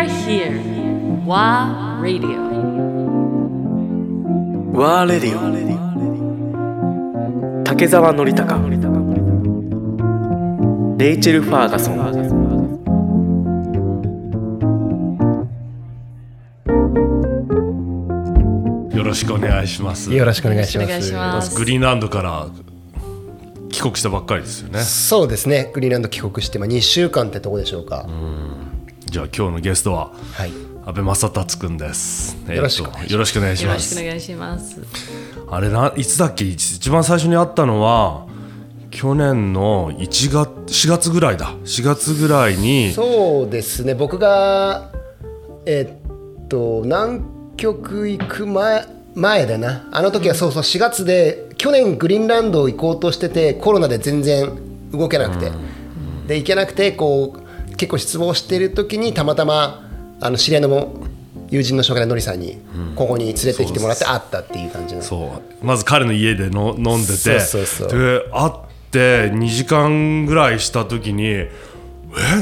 are here. WA Radio. ワーレディオ竹澤典孝レイチェル・ファーガソンよろしくお願いします。よろしくお願いします。ます。グリーンランドから帰国したばっかりですよね。そうですね。グリーンランド帰国してまあ2週間ってとこでしょうか。じゃあ今日のゲストははい。安倍正達くんです。よろしくお願いしますよろしくお願いしよろます。しくお願いします。あれないつだっけ？一一番最初に会ったのは去年の1月4月ぐらいだ。4月ぐらいにそうですね。僕がえっと南極行く前前だな。あの時はそうそう4月で去年グリーンランド行こうとしててコロナで全然動けなくて、で行けなくてこう結構失望している時にたまたまあの知り合いのも友人の紹介でのりさんにここに連れてきてもらって会ったっていう感じの。そう。まず彼の家での飲んでて。で会って2時間ぐらいした時に「え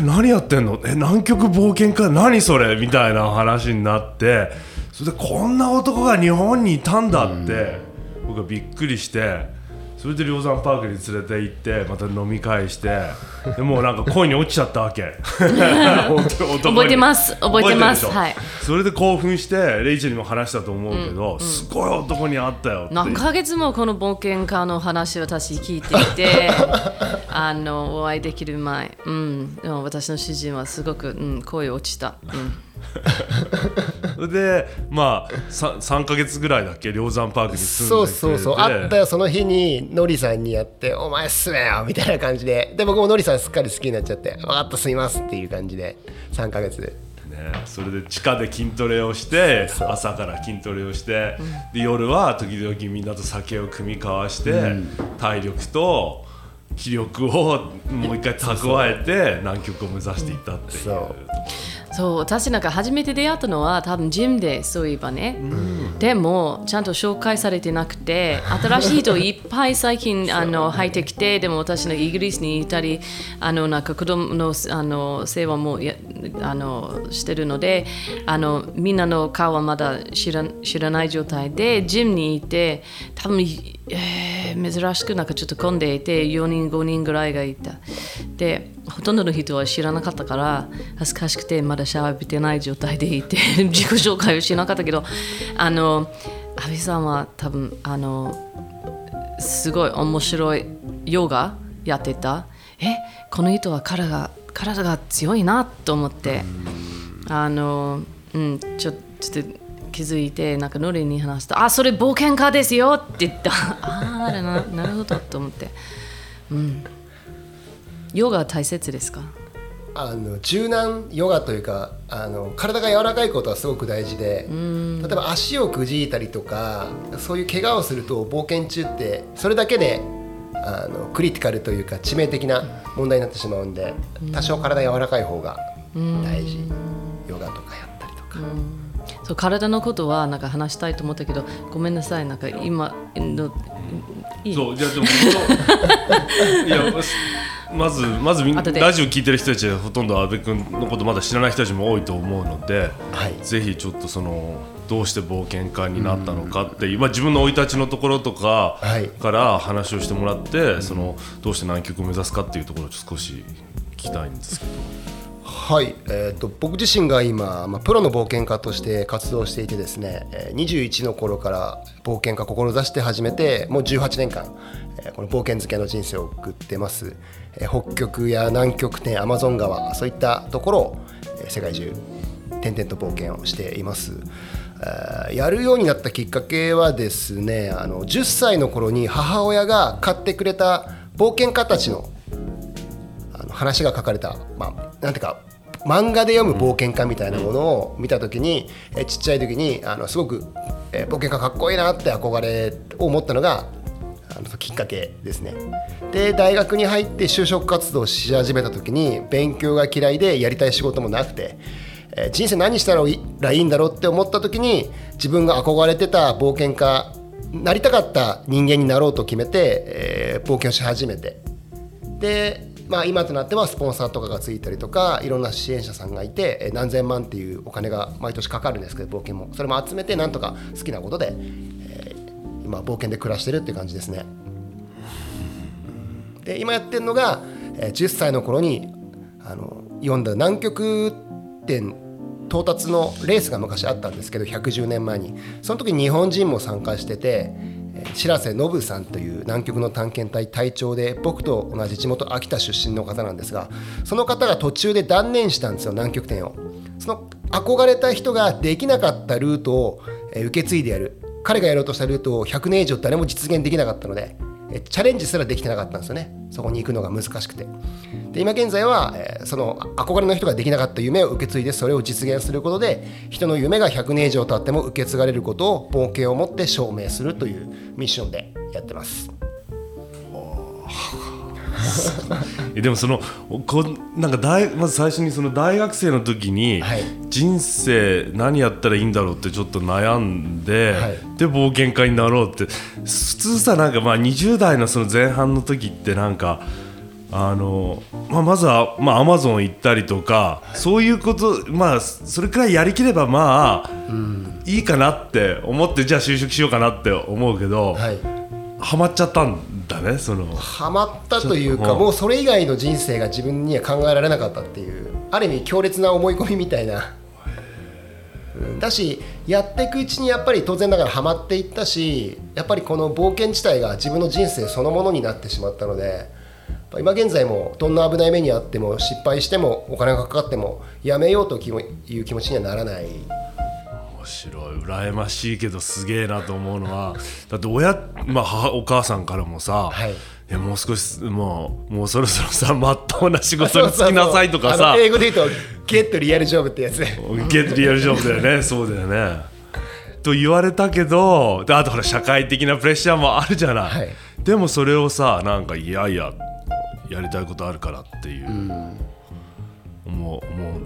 何やってんの？え南極冒険家？何それ?」みたいな話になってそれでこんな男が日本にいたんだって、僕はびっくりして。それで梁山パークに連れて行ってまた飲み会してでもうなんか恋に落ちちゃったわけ。覚えてます。覚えてます。はい。それで興奮してレイチェルにも話したと思うけど、すごい男に会ったよ何ヶ月もこの冒険家の話を私聞いていて あのお会いできる前、うん、私の主人はすごく、うん、声落ちた、うん、そ れでまあ 3, 3ヶ月ぐらいだっけ梁山パークに住んでそうそうそう。あったよその日にノリさんにやって「お前すめよ」みたいな感じで。で僕もノリさんすっかり好きになっちゃって「分かったすみます」っていう感じで3ヶ月で。ね、それで地下で筋トレをして朝から筋トレをして、で夜は時々みんなと酒を酌み交わして、体力と気力をもう一回蓄えて南極を目指していったっていう。そう私なんか初めて出会ったのは多分ジムでそういえばね、でもちゃんと紹介されてなくて新しい人いっぱい最近 あの入ってきてでも私のイギリスにいたりあのなんか子供のあの世話もやあのしてるのであのみんなの顔はまだ知ら知らない状態でジムにいて多分、えー珍しくなんかちょっと混んでいて4人5人ぐらいがいた。でほとんどの人は知らなかったから恥ずかしくてまだシャワー浴びてない状態でいて 自己紹介をしなかったけどあの阿部さんは多分あのすごい面白いヨガやってた。えこの人は体が体が強いなと思って。あのうんちょちょっと気づいてなんかノリに話すと「あそれ冒険家ですよ」って言った。ああななるほどと思って。うん。ヨガは大切ですか？あの柔軟ヨガというかあの体が柔らかいことはすごく大事で例えば足をくじいたりとかそういう怪我をすると冒険中ってそれだけであのクリティカルというか致命的な問題になってしまうんで多少体柔らかい方が大事。ヨガとかやったりとか。そう体のことはなんか話したいと思ったけどごめんなさい。なんか今のいいそう いやでもいやまずまずラジオ聞いてる人たちはほとんど阿部君のことまだ知らない人たちも多いと思うので、はい。ぜひちょっとそのどうして冒険家になったのかっていう、まあ、自分の生い立ちのところとかはい。から話をしてもらって、そのどうして南極を目指すかっていうところを少し聞きたいんですけど。はい、えー、と僕自身が今、まあ、プロの冒険家として活動していてですね21の頃から冒険家志して始めてもう18年間、えこの冒険漬けの人生を送ってます、え北極や南極点アマゾン川そういったところを、え世界中転々と冒険をしています。やるようになったきっかけはですねあの10歳の頃に母親が買ってくれた冒険家たちの話が書かれた、まあ、なんていうか漫画で読む冒険家みたいなものを見た時に、えちっちゃい時にあのすごく、えー冒険家かっこいいなって憧れを持ったのがあのきっかけですね。で大学に入って就職活動をし始めた時に勉強が嫌いでやりたい仕事もなくて、えー人生何したらいいんだろうって思った時に自分が憧れてた冒険家なりたかった人間になろうと決めて、えー冒険をし始めてでまあ、今となってはスポンサーとかがついたりとかいろんな支援者さんがいて何千万っていうお金が毎年かかるんですけど冒険も。それも集めてなんとか好きなことで、えー今冒険で暮らしてるって感じですね。で今やってるのが、えー10歳の頃にあの読んだ南極点到達のレースが昔あったんですけど110年前に。その時日本人も参加してて白瀬信さんという南極の探検隊隊長で僕と同じ地元秋田出身の方なんですがその方が途中で断念したんですよ南極点を。その憧れた人ができなかったルートを受け継いでやる。彼がやろうとしたルートを100年以上誰も実現できなかったのでえチャレンジすらできてなかったんですよね。そこに行くのが難しくて。で今現在は、えその憧れの人ができなかった夢を受け継いでそれを実現することで人の夢が100年以上経っても受け継がれることを冒険を持って証明するというミッションでやってます。でもそのこなんか大まず最初にその大学生の時に、はい。人生何やったらいいんだろうってちょっと悩んで、はい。で冒険家になろうって普通さなんかまあ20代のその前半の時ってなんかあの、まあ、まずはまあアマゾン行ったりとか、そういうことまあそれくらいやりきればまあ、いいかなって思ってじゃあ就職しようかなって思うけど、はい。ハマっちゃったんだねその。ハマったというかもうそれ以外の人生が自分には考えられなかったっていうある意味強烈な思い込みみたいな。うんだしやっていくうちにやっぱり当然ながらハマっていったしやっぱりこの冒険自体が自分の人生そのものになってしまったので今現在もどんな危ない目にあっても失敗してもお金がかかってもやめようという気持ちにはならない。面白い羨ましいけどすげえなと思うのは だって親、まあ、母お母さんからもさ、はい。いやもう少しもうもうそろそろさ まっとうな仕事に就きなさいとかあさの英語で言うとゲットリアルジョブってやつ。ねゲットリアルジョブだよね そうだよね。と言われたけどであとほら社会的なプレッシャーもあるじゃない、はい。でもそれをさなんかいやいややりたいことあるからっていう、思う思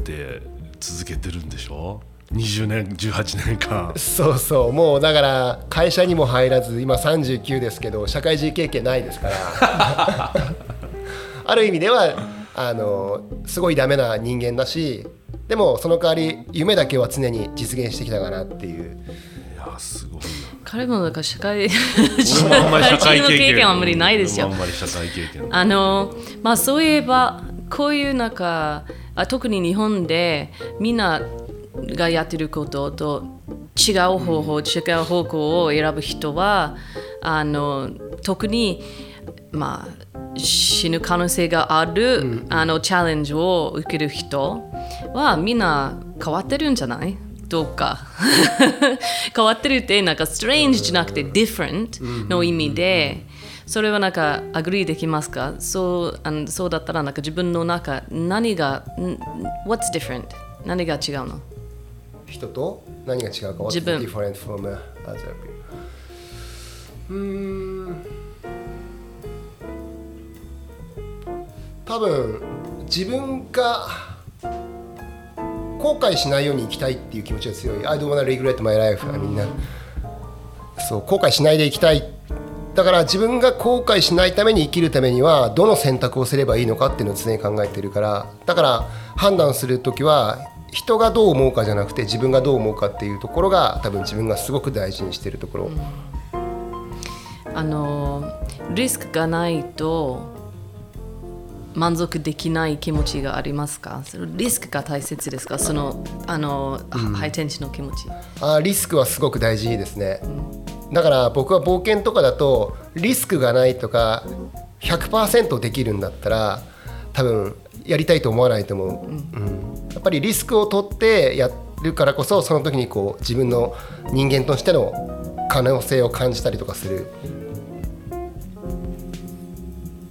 って続けてるんでしょ？20年18年間。そうそう。もうだから会社にも入らず今39ですけど社会人経験ないですから。ある意味ではあのすごいダメな人間だしでもその代わり夢だけは常に実現してきたかなっていう。いやすごいな。彼もだから社会社会の経験。はあんまりないですよあんまり社会経験。あのまあそういえばこういうなんかあ特に日本でみんながやってることと違う方法、違う方向を選ぶ人はあの特にまあ死ぬ可能性がある、あのチャレンジを受ける人はみんな変わってるんじゃない？どうか。変わってるってなんか strange じゃなくて different の意味で、それはなんか agree できますか？そうあのそうだったらなんか自分の中何がん What's different? 何が違うの？人と何が違うか自分。うーん。多分自分が後悔しないように生きたいっていう気持ちが強い。I don't wanna regret my life みんな。そう後悔しないで生きたい。だから自分が後悔しないために生きるためにはどの選択をすればいいのかっていうのを常に考えてるから。だから判断する時は人がどう思うかじゃなくて自分がどう思うかっていうところが多分自分がすごく大事にしてるところ、あのリスクがないと満足できない気持ちがありますか？そのリスクが大切ですか？そのあの、ハイテンションの気持ち。あーリスクはすごく大事ですね、だから僕は冒険とかだとリスクがないとか100%できるんだったら多分やりたいと思わないと思う、うん。やっぱりリスクを取ってやるからこそその時にこう自分の人間としての可能性を感じたりとかする。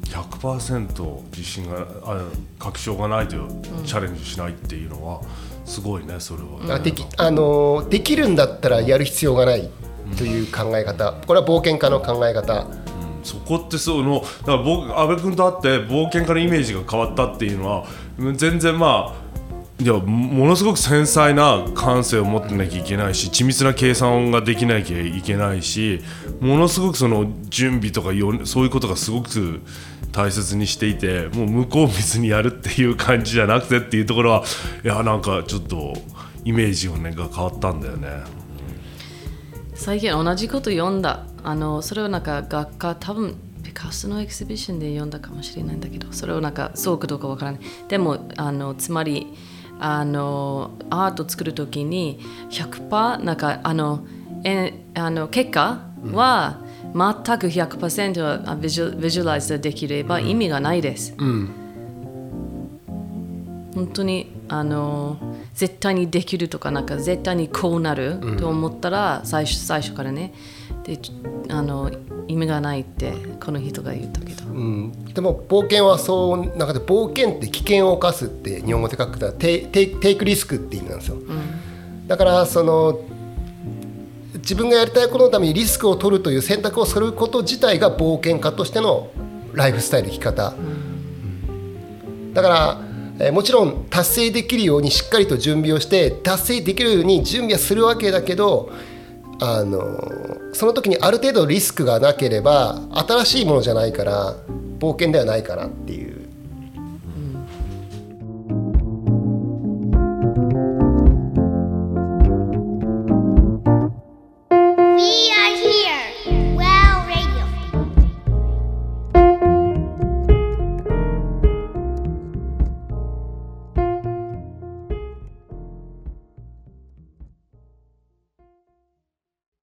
100%自信があ確証がないとチャレンジしないっていうのはすごいねそれは、できあのーできるんだったらやる必要がないという考え方。これは冒険家の考え方そこってそのだから僕安倍君と会って冒険家のイメージが変わったっていうのは全然まあいやものすごく繊細な感性を持ってなきゃいけないし緻密な計算ができなきゃいけないしものすごくその準備とかよそういうことがすごく大切にしていてもう向こう別にやるっていう感じじゃなくてっていうところはいやなんかちょっとイメージをねが変わったんだよね。最近同じこと読んだあのそれをなんか学科多分ピカソのエキシビションで読んだかもしれないんだけどそれをなんかそうかどうかわからない。でもあのつまりあのアート作るときに100%なんかあのえあの結果は全く100%ビジュビジュライズできれば意味がないです、本当にあの絶対にできるとかなんか絶対にこうなると思ったら、最初最初からねであの意味がないってこの人が言ったけど、うん、でも冒険はそう中で冒険って危険を冒すって日本語で書くとテイテイテイクリスクって意味なんですよ、だからその自分がやりたいことのためにリスクを取るという選択をすること自体が冒険家としてのライフスタイル生き方、だから、えーもちろん達成できるようにしっかりと準備をして達成できるように準備はするわけだけどあのその時にある程度リスクがなければ新しいものじゃないから冒険ではないからっていう。